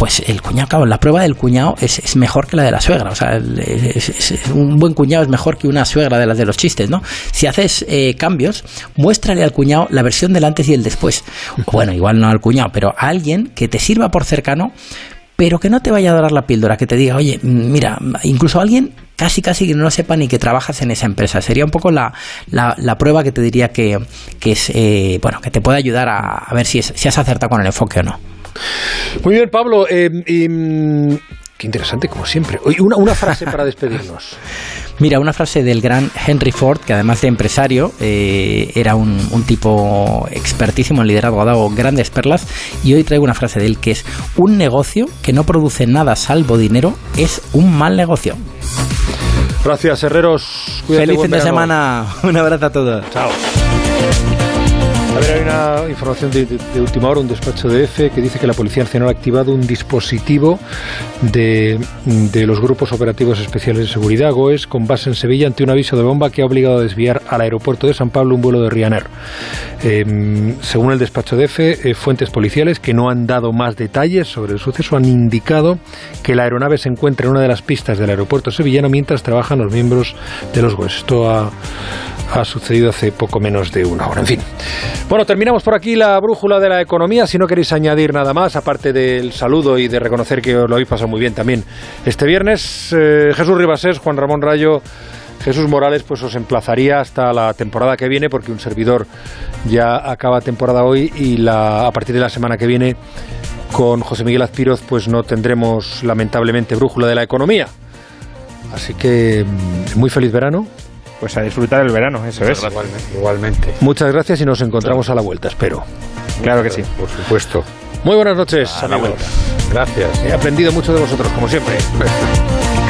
pues el cuñado, claro, la prueba del cuñado es, es, mejor que la de la suegra. O sea, es, es, un buen cuñado es mejor que una suegra de las de los chistes, ¿no? Si haces eh, cambios, muéstrale al cuñado la versión del antes y el después. Bueno, igual no al cuñado, pero a alguien que te sirva por cercano, pero que no te vaya a dar la píldora, que te diga, oye, mira, incluso alguien casi casi que no sepa ni que trabajas en esa empresa. Sería un poco la, la, la prueba que te diría que, que es, eh, bueno, que te puede ayudar a, a ver si, es, si has acertado con el enfoque o no. Muy bien, Pablo. Eh, y, qué interesante, como siempre. Una, una frase para despedirnos. <laughs> Mira, una frase del gran Henry Ford, que además de empresario, eh, era un, un, tipo expertísimo en liderazgo, ha dado grandes perlas, y hoy traigo una frase de él que es, un negocio que no produce nada salvo dinero es un mal negocio. Gracias, Herreros. Cuídate, Feliz fin de semana. <laughs> Un abrazo a todos. Chao. Ver, hay una información de, última hora, un despacho de EFE que dice que la Policía Nacional ha activado un dispositivo de, de, los grupos operativos especiales de seguridad, GOES, con base en Sevilla, ante un aviso de bomba que ha obligado a desviar al aeropuerto de San Pablo un vuelo de Ryanair. Eh, según el despacho de EFE, eh, fuentes policiales que no han dado más detalles sobre el suceso han indicado que la aeronave se encuentra en una de las pistas del aeropuerto sevillano mientras trabajan los miembros de los GOES. Esto ha, ha sucedido hace poco menos de una hora. En fin. Bueno, terminamos por aquí la brújula de la economía. Si no queréis añadir nada más, aparte del saludo y de reconocer que os lo habéis pasado muy bien también este viernes, eh, Jesús Ribasés, Juan Ramón Rayo. Jesús Morales pues os emplazaría hasta la temporada que viene porque un servidor ya acaba temporada hoy y a partir de la semana que viene con José Miguel Azpiroz pues no tendremos lamentablemente brújula de la economía. Así que mm, muy feliz verano, pues a disfrutar el verano, eso es. Igualmente, igualmente. Muchas gracias y nos encontramos claro. a la vuelta, espero. Claro que sí. Por supuesto. Muy buenas noches, a amigos. Gracias. He aprendido mucho de vosotros, como siempre. <laughs>